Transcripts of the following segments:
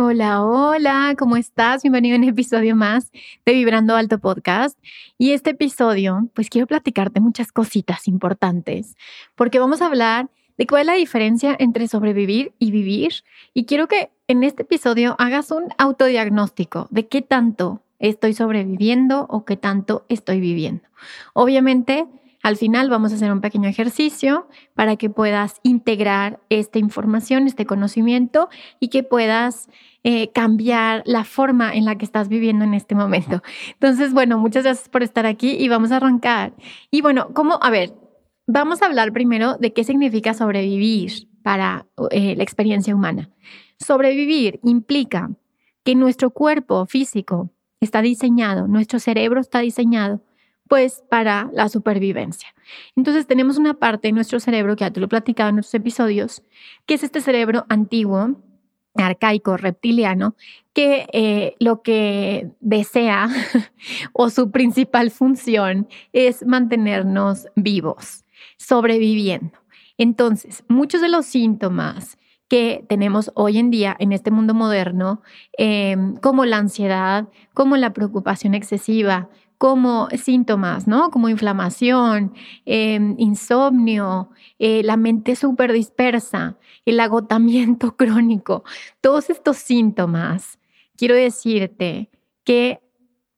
Hola, hola, ¿cómo estás? Bienvenido a un episodio más de Vibrando Alto Podcast. Y este episodio, pues quiero platicarte muchas cositas importantes, porque vamos a hablar de cuál es la diferencia entre sobrevivir y vivir. Y quiero que en este episodio hagas un autodiagnóstico de qué tanto estoy sobreviviendo o qué tanto estoy viviendo. Obviamente, al final vamos a hacer un pequeño ejercicio para que puedas integrar esta información, este conocimiento y que puedas eh, cambiar la forma en la que estás viviendo en este momento. Entonces, bueno, muchas gracias por estar aquí y vamos a arrancar. Y bueno, ¿cómo? A ver, vamos a hablar primero de qué significa sobrevivir para eh, la experiencia humana. Sobrevivir implica que nuestro cuerpo físico está diseñado, nuestro cerebro está diseñado pues para la supervivencia. Entonces tenemos una parte de nuestro cerebro, que ya te lo he platicado en otros episodios, que es este cerebro antiguo, arcaico, reptiliano, que eh, lo que desea o su principal función es mantenernos vivos, sobreviviendo. Entonces, muchos de los síntomas que tenemos hoy en día en este mundo moderno, em, como la ansiedad, como la preocupación excesiva, como síntomas, ¿no? Como inflamación, em, insomnio, eh, la mente súper dispersa, el agotamiento crónico, todos estos síntomas, quiero decirte que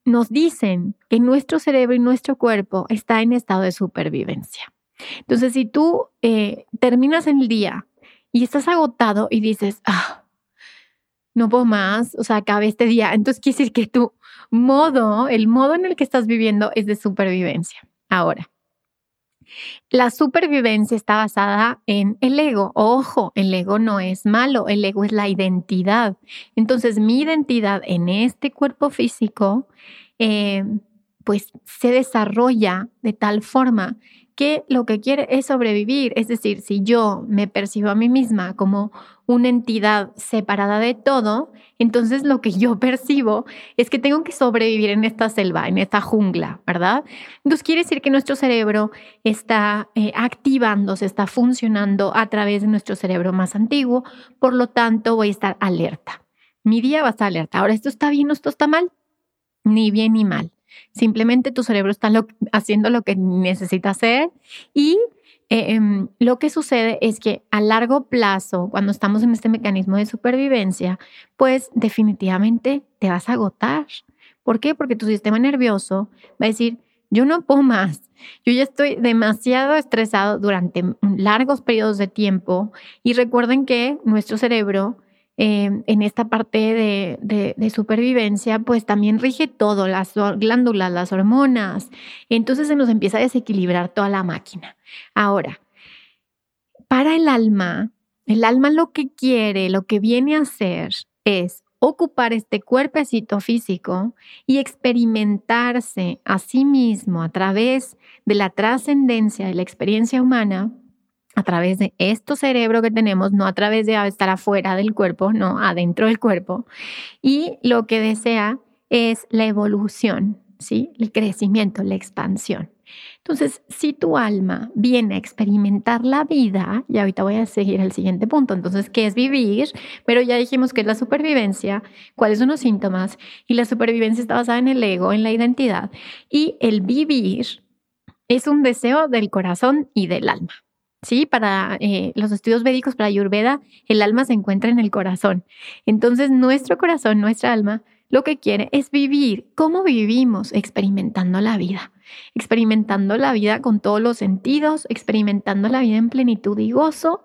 nos dicen que nuestro cerebro y nuestro cuerpo está en estado de supervivencia. Entonces, si tú eh, terminas el día y estás agotado y dices, ah, no puedo más, o sea, acabé este día, entonces quiere decir que tu modo, el modo en el que estás viviendo es de supervivencia. Ahora, la supervivencia está basada en el ego. Ojo, el ego no es malo, el ego es la identidad. Entonces, mi identidad en este cuerpo físico, eh, pues se desarrolla de tal forma que lo que quiere es sobrevivir. Es decir, si yo me percibo a mí misma como una entidad separada de todo, entonces lo que yo percibo es que tengo que sobrevivir en esta selva, en esta jungla, ¿verdad? Entonces quiere decir que nuestro cerebro está eh, activándose, está funcionando a través de nuestro cerebro más antiguo, por lo tanto voy a estar alerta. Mi día va a estar alerta. Ahora, ¿esto está bien o esto está mal? Ni bien ni mal. Simplemente tu cerebro está haciendo lo que necesita hacer y eh, em, lo que sucede es que a largo plazo, cuando estamos en este mecanismo de supervivencia, pues definitivamente te vas a agotar. ¿Por qué? Porque tu sistema nervioso va a decir, yo no puedo más, yo ya estoy demasiado estresado durante largos periodos de tiempo y recuerden que nuestro cerebro Em, en esta parte de, supervivencia, pues también rige todo, las glándulas, las hormonas. Entonces se nos empieza a desequilibrar toda la máquina. Ahora, para el alma, el alma lo que quiere, lo que viene a hacer es ocupar este cuerpecito físico y experimentarse a sí mismo a través de la trascendencia de la experiencia humana a través de este cerebro que tenemos, no a través de estar afuera del cuerpo, no adentro del cuerpo. Y lo que desea es la evolución, ¿sí? El crecimiento, la expansión. Entonces, si tu alma viene a experimentar la vida, y ahorita voy a seguir el siguiente punto, entonces, ¿qué es vivir? Pero ya dijimos que es la supervivencia, cuáles son los síntomas, y la supervivencia está basada en el ego, en la identidad, y el vivir es un deseo del corazón y del alma. Sí, para eh, los estudios médicos, para Ayurveda, el alma se encuentra en el corazón. Entonces, nuestro corazón, nuestra alma, lo que quiere es vivir. ¿Cómo vivimos? Experimentando la vida. experimentando la vida con todos los sentidos, experimentando la vida en plenitud y gozo.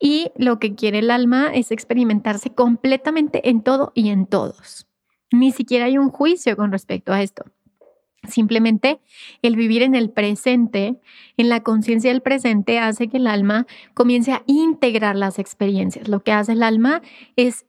Y lo que quiere el alma es experimentarse completamente en todo y en todos. Ni siquiera hay un juicio con respecto a esto. Simplemente el vivir en el presente, en la conciencia del presente, hace que el alma comience a integrar las experiencias. Lo que hace el alma es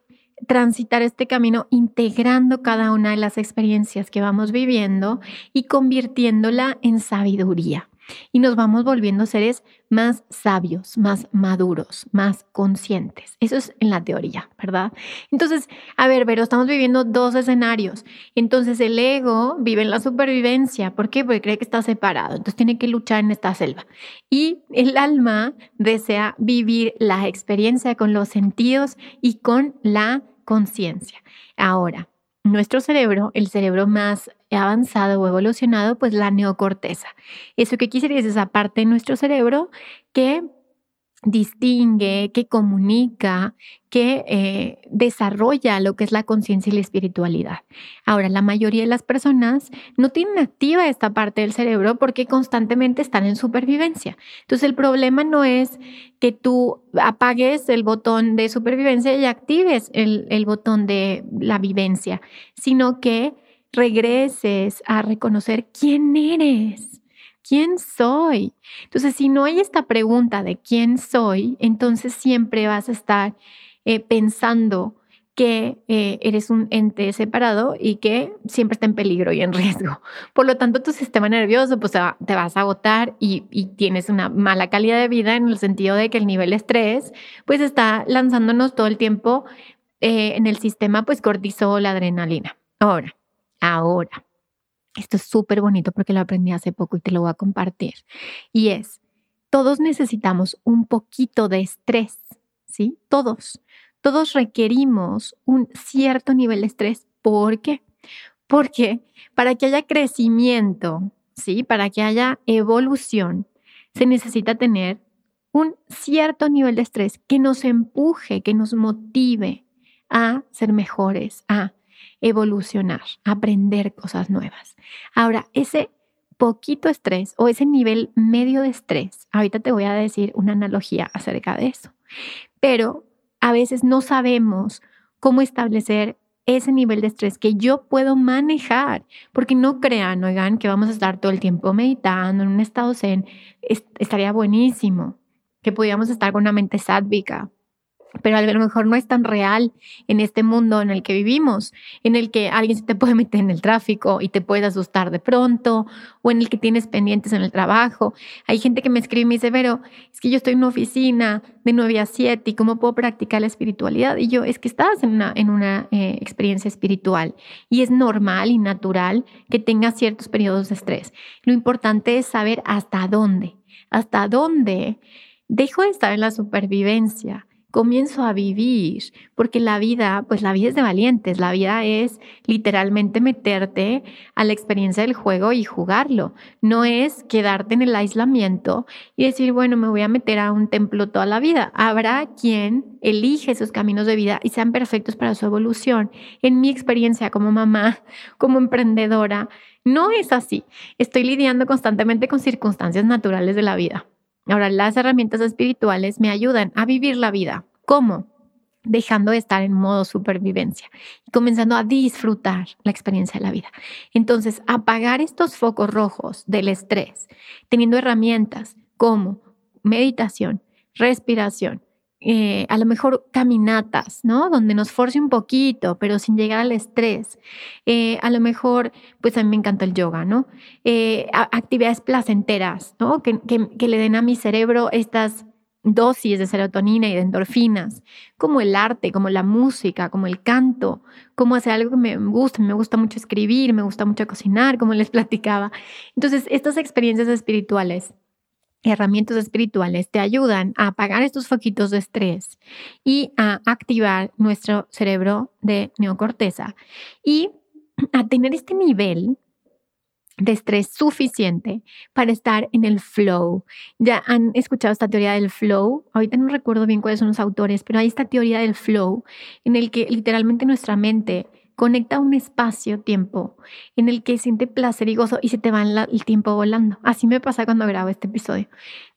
transitar este camino integrando cada una de las experiencias que vamos viviendo y convirtiéndola en sabiduría y nos vamos volviendo seres más sabios, más maduros, más conscientes. Eso es en la teoría, ¿verdad? Entonces, a ver, pero estamos viviendo dos escenarios. Entonces, el ego vive en la supervivencia. ¿Por qué? Porque cree que está separado. Entonces, tiene que luchar en esta selva. Y el alma desea vivir la experiencia con los sentidos y con la conciencia. Ahora, nuestro cerebro, el cerebro más avanzado o evolucionado, pues la neocorteza. ¿Eso qué quisiera es esa parte de nuestro cerebro que distingue, que comunica, que eh, desarrolla lo que es la conciencia y la espiritualidad. Ahora, la mayoría de las personas no tienen activa esta parte del cerebro porque constantemente están en supervivencia. Entonces, el problema no es que tú apagues el botón de supervivencia y actives el, el botón de la vivencia, sino que regreses a reconocer quién eres, quién soy. Entonces, si no hay esta pregunta de quién soy, entonces siempre vas a estar eh, pensando que eh, eres un ente separado y que siempre está en peligro y en riesgo. Por lo tanto, tu sistema nervioso pues, te vas a agotar y, tienes una mala calidad de vida en el sentido de que el nivel de estrés pues está lanzándonos todo el tiempo eh, en el sistema pues cortisol, adrenalina. Ahora, ahora. Esto es súper bonito porque lo aprendí hace poco y te lo voy a compartir. Y es, todos necesitamos un poquito de estrés, ¿sí? Todos. Todos requerimos un cierto nivel de estrés. ¿Por qué? Porque para que haya crecimiento, ¿sí? Para que haya evolución, se necesita tener un cierto nivel de estrés que nos empuje, que nos motive a ser mejores, a evolucionar, aprender cosas nuevas. Ahora, ese poquito estrés o ese nivel medio de estrés, ahorita te voy a decir una analogía acerca de eso, pero a veces no sabemos cómo establecer ese nivel de estrés que yo puedo manejar, porque no crean, oigan, que vamos a estar todo el tiempo meditando en un estado zen, estaría buenísimo que pudiéramos estar con una mente sádvica, pero a lo mejor no es tan real en este mundo en el que vivimos, en el que alguien se te puede meter en el tráfico y te puede asustar de pronto, o en el que tienes pendientes en el trabajo. Hay gente que me escribe y me dice, pero es que yo estoy en una oficina de 9 a 7 y cómo puedo practicar la espiritualidad. Y yo, es que estás en una, en una eh, experiencia espiritual y es normal y natural que tengas ciertos periodos de estrés. Lo importante es saber hasta dónde, hasta dónde dejo de estar en la supervivencia comienzo a vivir, porque la vida, pues la vida es de valientes, la vida es literalmente meterte a la experiencia del juego y jugarlo, no es quedarte en el aislamiento y decir, bueno, me voy a meter a un templo toda la vida. Habrá quien elige esos caminos de vida y sean perfectos para su evolución. En mi experiencia como mamá, como emprendedora, no es así. Estoy lidiando constantemente con circunstancias naturales de la vida. Ahora, las herramientas espirituales me ayudan a vivir la vida. ¿Cómo? Dejando de estar en modo supervivencia y comenzando a disfrutar la experiencia de la vida. Entonces, apagar estos focos rojos del estrés, teniendo herramientas como meditación, respiración, eh, a lo mejor caminatas, ¿no? Donde nos force un poquito, pero sin llegar al estrés. Eh, a lo mejor, pues a mí me encanta el yoga, ¿no? Eh, actividades placenteras, ¿no? Que, que, le den a mi cerebro estas dosis de serotonina y de endorfinas, como el arte, como la música, como el canto, como hacer algo que me gusta, me gusta mucho escribir, me gusta mucho cocinar, como les platicaba. Entonces, estas experiencias espirituales herramientas espirituales te ayudan a apagar estos foquitos de estrés y a activar nuestro cerebro de neocorteza y a tener este nivel de estrés suficiente para estar en el flow. Ya han escuchado esta teoría del flow. Ahorita no recuerdo bien cuáles son los autores, pero hay esta teoría del flow en el que literalmente nuestra mente Conecta un espacio-tiempo en el que siente placer y gozo y se te va el tiempo volando. Así me pasa cuando grabo este episodio.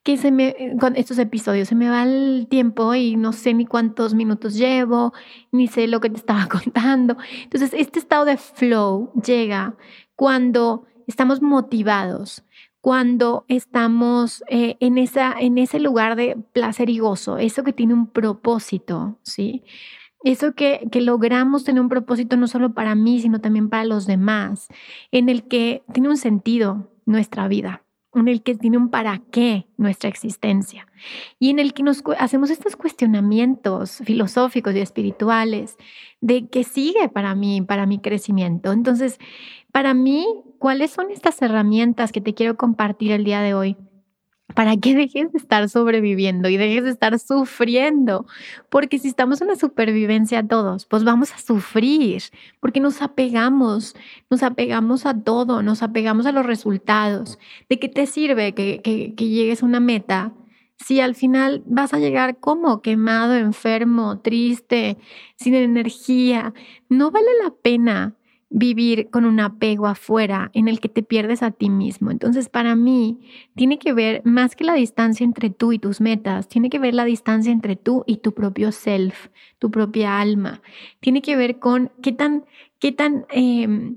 Que se me, con estos episodios se me va el tiempo y no sé ni cuántos minutos llevo, ni sé lo que te estaba contando. Entonces, este estado de flow llega cuando estamos motivados, cuando estamos eh, en, esa, en ese lugar de placer y gozo, eso que tiene un propósito, ¿sí? Eso que, que logramos tener un propósito no solo para mí, sino también para los demás, en el que tiene un sentido nuestra vida en el que tiene un para qué nuestra existencia y en el que nos hacemos estos cuestionamientos filosóficos y espirituales de qué sigue para mí, para mi crecimiento. Entonces, para mí, ¿cuáles son estas herramientas que te quiero compartir el día de hoy? Para que dejes de estar sobreviviendo y dejes de estar sufriendo. Porque si estamos en la supervivencia todos, pues vamos a sufrir, porque nos apegamos, nos apegamos a todo, nos apegamos a los resultados. ¿De qué te sirve que, que, que llegues a una meta? Si al final vas a llegar como quemado, enfermo, triste, sin energía, no vale la pena vivir con un apego afuera en el que te pierdes a ti mismo. Entonces, para mí, tiene que ver más que la distancia entre tú y tus metas, tiene que ver la distancia entre tú y tu propio self, tu propia alma. Tiene que ver con qué tan, qué tan em,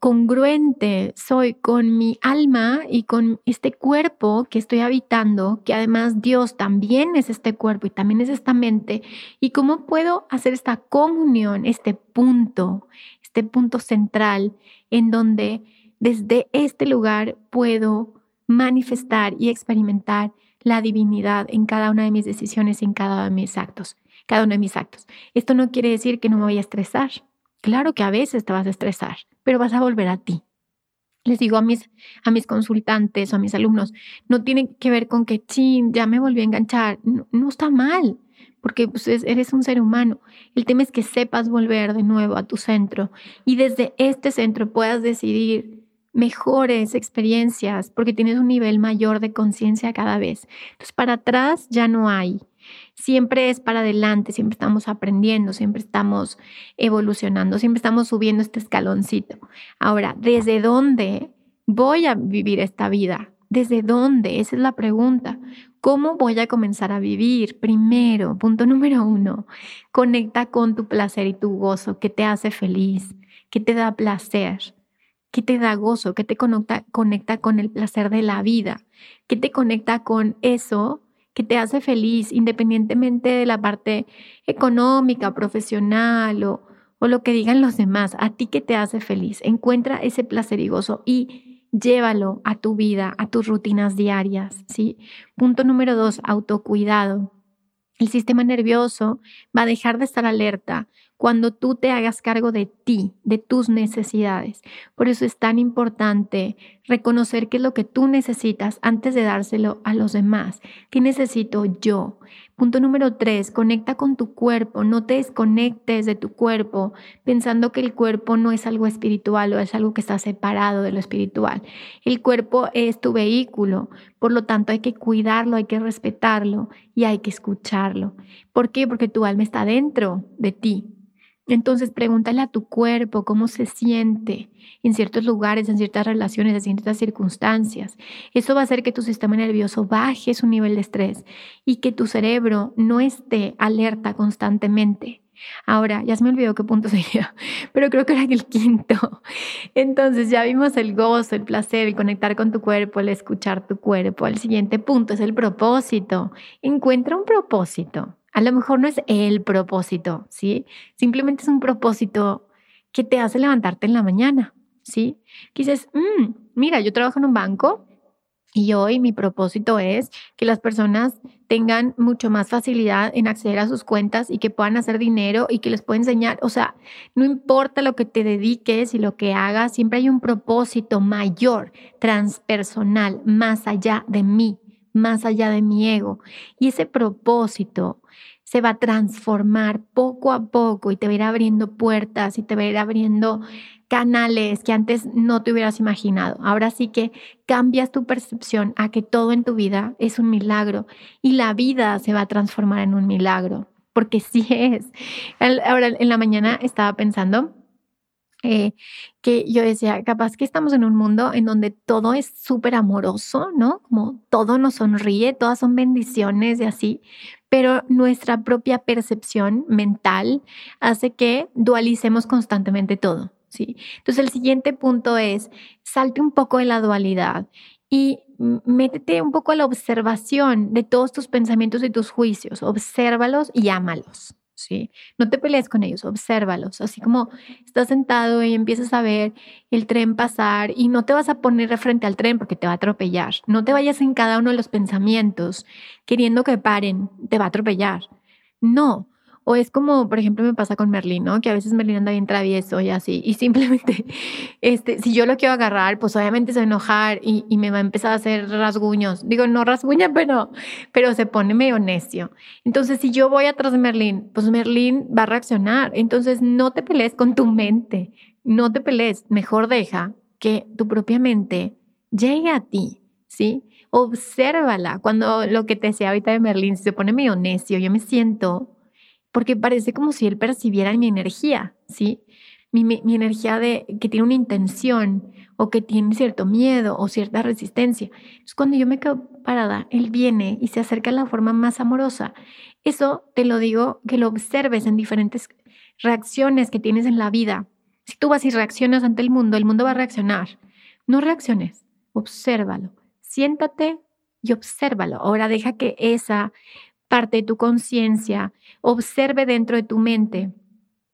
congruente soy con mi alma y con este cuerpo que estoy habitando, que además Dios también es este cuerpo y también es esta mente, y cómo puedo hacer esta comunión, este punto este punto central en donde desde este lugar puedo manifestar y experimentar la divinidad en cada una de mis decisiones en cada uno de mis actos, cada uno de mis actos. Esto no quiere decir que no me voy a estresar. Claro que a veces te vas a estresar, pero vas a volver a ti. Les digo a mis, a mis consultantes o a mis alumnos, no tiene que ver con que, chin, ya me volví a enganchar. no está mal porque pues, eres un ser humano. El tema es que sepas volver de nuevo a tu centro y desde este centro puedas decidir mejores experiencias porque tienes un nivel mayor de conciencia cada vez. Entonces, para atrás ya no hay. Siempre es para adelante, siempre estamos aprendiendo, siempre estamos evolucionando, siempre estamos subiendo este escaloncito. Ahora, ¿desde dónde voy a vivir esta vida? ¿Desde dónde? Esa es la pregunta. ¿Cómo voy a comenzar a vivir? Primero, punto número uno, conecta con tu placer y tu gozo, ¿Qué te hace feliz, ¿Qué te da placer, ¿Qué te da gozo, ¿Qué te conecta, conecta con el placer de la vida, ¿Qué te conecta con eso que te hace feliz, independientemente de la parte económica, profesional o, o lo que digan los demás, a ti que te hace feliz. Encuentra ese placer y gozo y llévalo a tu vida, a tus rutinas diarias, ¿sí? Punto número dos, autocuidado. El sistema nervioso va a dejar de estar alerta cuando tú te hagas cargo de ti, de tus necesidades. Por eso es tan importante reconocer qué es lo que tú necesitas antes de dárselo a los demás. ¿Qué necesito yo? Punto número tres, conecta con tu cuerpo, no te desconectes de tu cuerpo pensando que el cuerpo no es algo espiritual o es algo que está separado de lo espiritual. El cuerpo es tu vehículo, por lo tanto hay que cuidarlo, hay que respetarlo y hay que escucharlo. ¿Por qué? Porque tu alma está dentro de ti, entonces pregúntale a tu cuerpo cómo se siente en ciertos lugares, en ciertas relaciones, en ciertas circunstancias. Eso va a hacer que tu sistema nervioso baje su nivel de estrés y que tu cerebro no esté alerta constantemente. Ahora, ya se me olvidó qué punto sería, pero creo que era el quinto. Entonces ya vimos el gozo, el placer, el conectar con tu cuerpo, el escuchar tu cuerpo. El siguiente punto es el propósito. Encuentra un propósito. A lo mejor no es el propósito, ¿sí? Simplemente es un propósito que te hace levantarte en la mañana, ¿sí? Que dices, mm, mira, yo trabajo en un banco y hoy mi propósito es que las personas tengan mucho más facilidad en acceder a sus cuentas y que puedan hacer dinero y que les pueda enseñar. O sea, no importa lo que te dediques y lo que hagas, siempre hay un propósito mayor, transpersonal, más allá de mí, más allá de mi ego. Y ese propósito se va a transformar poco a poco y te va a ir abriendo puertas y te va a ir abriendo canales que antes no te hubieras imaginado. Ahora sí que cambias tu percepción a que todo en tu vida es un milagro y la vida se va a transformar en un milagro, porque sí es. Ahora en la mañana estaba pensando eh, que yo decía, capaz que estamos en un mundo en donde todo es súper amoroso, ¿no? Como todo nos sonríe, todas son bendiciones y así, pero nuestra propia percepción mental hace que dualicemos constantemente todo, ¿sí? Entonces el siguiente punto es, salte un poco de la dualidad y métete un poco a la observación de todos tus pensamientos y tus juicios, obsérvalos y ámalos. ¿Sí? No te pelees con ellos, obsérvalos, así como estás sentado y empiezas a ver el tren pasar y no te vas a poner frente al tren porque te va a atropellar, no te vayas en cada uno de los pensamientos queriendo que paren, te va a atropellar. No, o es como, por ejemplo, me pasa con Merlín, ¿no? Que a veces Merlín anda bien travieso y así. Y simplemente, este, si yo lo quiero agarrar, pues obviamente se va a enojar y, me va a empezar a hacer rasguños. Digo, no rasguña, pero, pero se pone medio necio. Entonces, si yo voy atrás de Merlín, pues Merlín va a reaccionar. Entonces, no te pelees con tu mente. No te pelees. Mejor deja que tu propia mente llegue a ti, ¿sí? Obsérvala. Cuando lo que te decía ahorita de Merlín se pone medio necio, yo me siento porque parece como si él percibiera mi energía, ¿sí? Mi, energía de que tiene una intención o que tiene cierto miedo o cierta resistencia. Entonces, cuando yo me quedo parada, él viene y se acerca de la forma más amorosa. Eso te lo digo que lo observes en diferentes reacciones que tienes en la vida. Si tú vas y reaccionas ante el mundo, el mundo va a reaccionar. No reacciones, obsérvalo. Siéntate y obsérvalo. Ahora deja que esa parte de tu conciencia, observe dentro de tu mente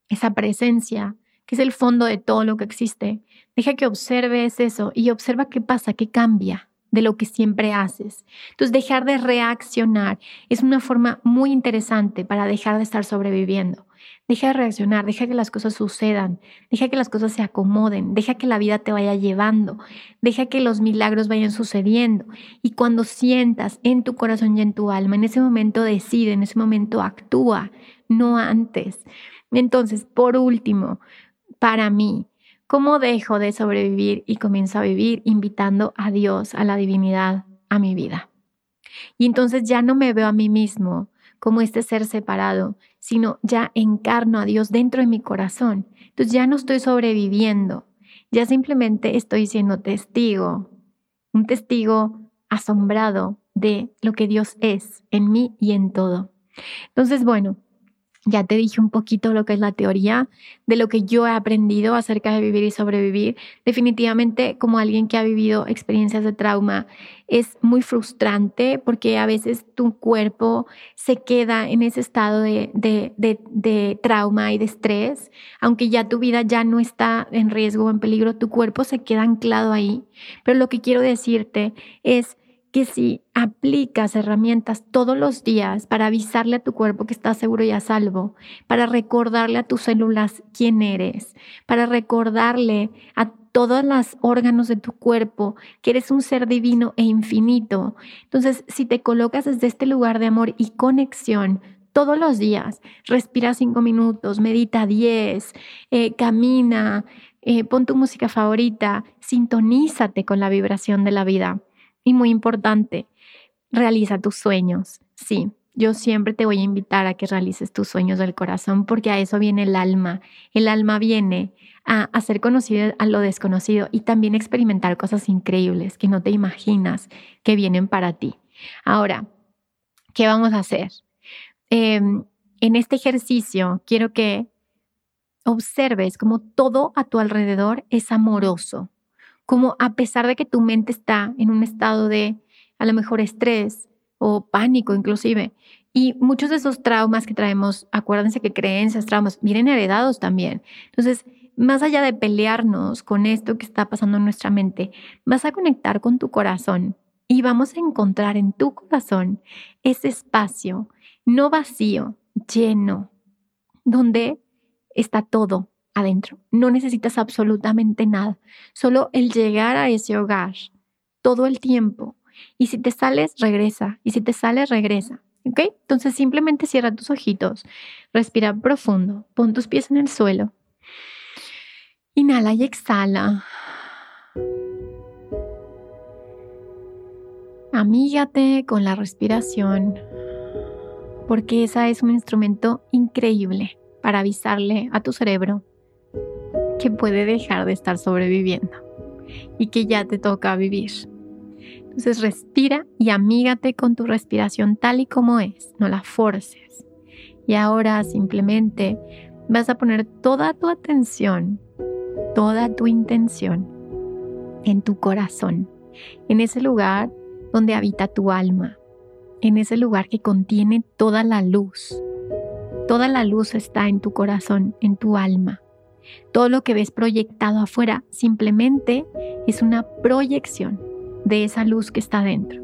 esa presencia, que es el fondo de todo lo que existe. Deja que observes eso y observa qué pasa, qué cambia de lo que siempre haces. Entonces, dejar de reaccionar es una forma muy interesante para dejar de estar sobreviviendo. Deja de reaccionar, deja que las cosas sucedan, deja que las cosas se acomoden, deja que la vida te vaya llevando, deja que los milagros vayan sucediendo. Y cuando sientas en tu corazón y en tu alma, en ese momento decide, en ese momento actúa, no antes. Entonces, por último, para mí, ¿cómo dejo de sobrevivir y comienzo a vivir invitando a Dios, a la divinidad, a mi vida? Y entonces ya no me veo a mí mismo como este ser separado, sino ya encarno a Dios dentro de mi corazón. Entonces ya no estoy sobreviviendo, ya simplemente estoy siendo testigo, un testigo asombrado de lo que Dios es en mí y en todo. Entonces, bueno, ya te dije un poquito lo que es la teoría, de lo que yo he aprendido acerca de vivir y sobrevivir. Definitivamente, como alguien que ha vivido experiencias de trauma, es muy frustrante porque a veces tu cuerpo se queda en ese estado de, de, trauma y de estrés. Aunque ya tu vida ya no está en riesgo o en peligro, tu cuerpo se queda anclado ahí. Pero lo que quiero decirte es que si aplicas herramientas todos los días para avisarle a tu cuerpo que estás seguro y a salvo, para recordarle a tus células quién eres, para recordarle a todos los órganos de tu cuerpo que eres un ser divino e infinito. Entonces, si te colocas desde este lugar de amor y conexión, todos los días. Respira cinco minutos, medita diez, eh, camina, eh, pon tu música favorita, sintonízate con la vibración de la vida. Y muy importante, realiza tus sueños. Sí, yo siempre te voy a invitar a que realices tus sueños del corazón porque a eso viene el alma. El alma viene a hacer conocido a lo desconocido y también experimentar cosas increíbles que no te imaginas que vienen para ti. Ahora, ¿qué vamos a hacer? Em, en este ejercicio quiero que observes como todo a tu alrededor es amoroso como a pesar de que tu mente está en un estado de a lo mejor estrés o pánico inclusive, y muchos de esos traumas que traemos, acuérdense que creencias, traumas, vienen heredados también. Entonces, más allá de pelearnos con esto que está pasando en nuestra mente, vas a conectar con tu corazón y vamos a encontrar en tu corazón ese espacio no vacío, lleno, donde está todo, adentro. No necesitas absolutamente nada, solo el llegar a ese hogar todo el tiempo. Y si te sales, regresa. Y si te sales, regresa. ¿Ok? Entonces simplemente cierra tus ojitos, respira profundo, pon tus pies en el suelo. Inhala y exhala. Amígate con la respiración, porque esa es un instrumento increíble para avisarle a tu cerebro que puede dejar de estar sobreviviendo y que ya te toca vivir. Entonces respira y amígate con tu respiración tal y como es, no la forces. Y ahora simplemente vas a poner toda tu atención, toda tu intención en tu corazón, en ese lugar donde habita tu alma, en ese lugar que contiene toda la luz. Toda la luz está en tu corazón, en tu alma. Todo lo que ves proyectado afuera simplemente es una proyección de esa luz que está dentro.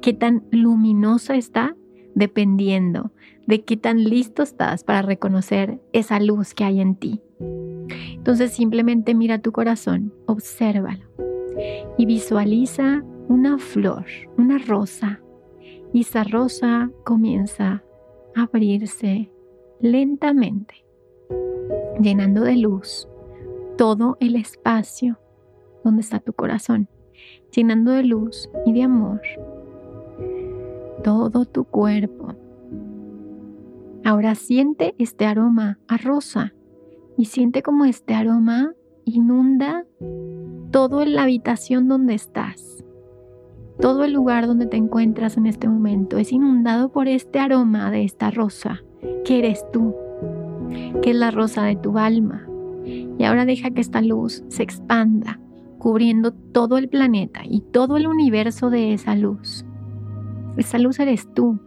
Qué tan luminosa está dependiendo de qué tan listo estás para reconocer esa luz que hay en ti. Entonces simplemente mira tu corazón, obsérvalo y visualiza una flor, una rosa. Y esa rosa comienza a abrirse lentamente, llenando de luz todo el espacio donde está tu corazón llenando de luz y de amor todo tu cuerpo. Ahora siente este aroma a rosa y siente como este aroma inunda todo la habitación donde estás. Todo el lugar donde te encuentras en este momento es inundado por este aroma de esta rosa, que eres tú, que es la rosa de tu alma. Y ahora deja que esta luz se expanda cubriendo todo el planeta y todo el universo de esa luz. Esa luz eres tú.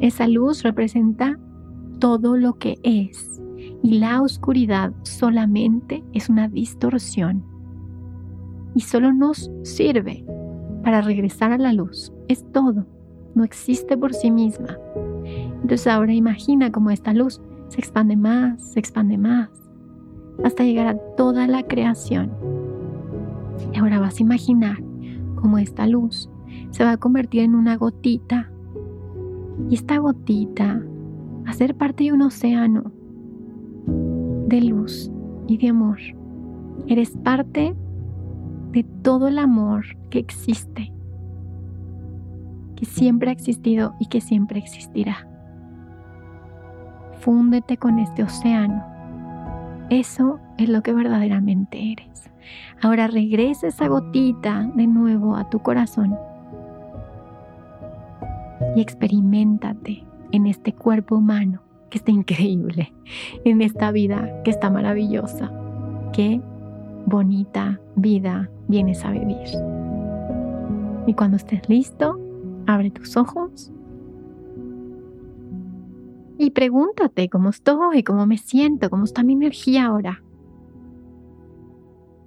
Esa luz representa todo lo que es y la oscuridad solamente es una distorsión y solo nos sirve para regresar a la luz. Es todo, no existe por sí misma. Entonces ahora imagina cómo esta luz se expande más, se expande más, hasta llegar a toda la creación y ahora vas a imaginar cómo esta luz se va a convertir en una gotita. Y esta gotita va a ser parte de un océano de luz y de amor. Eres parte de todo el amor que existe, que siempre ha existido y que siempre existirá. Fúndete con este océano. Eso es lo que verdaderamente eres. Ahora regresa esa gotita de nuevo a tu corazón y experimentate en este cuerpo humano que está increíble, en esta vida que está maravillosa. Qué bonita vida vienes a vivir. Y cuando estés listo, abre tus ojos y pregúntate cómo estoy, cómo me siento, cómo está mi energía ahora.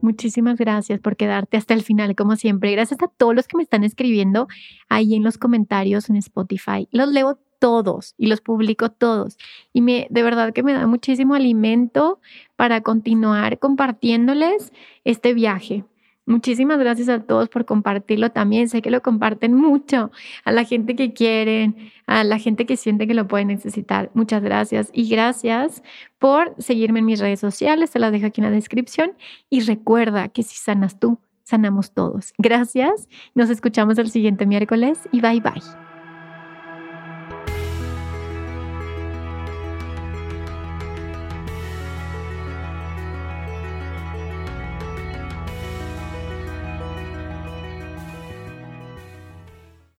Muchísimas gracias por quedarte hasta el final, como siempre. Gracias a todos los que me están escribiendo ahí en los comentarios en Spotify. Los leo todos y los publico todos. Y me, de verdad que me da muchísimo alimento para continuar compartiéndoles este viaje. Muchísimas gracias a todos por compartirlo también. Sé que lo comparten mucho a la gente que quieren, a la gente que siente que lo puede necesitar. Muchas gracias y gracias por seguirme en mis redes sociales. Te las dejo aquí en la descripción. Y recuerda que si sanas tú, sanamos todos. Gracias. Nos escuchamos el siguiente miércoles y bye bye.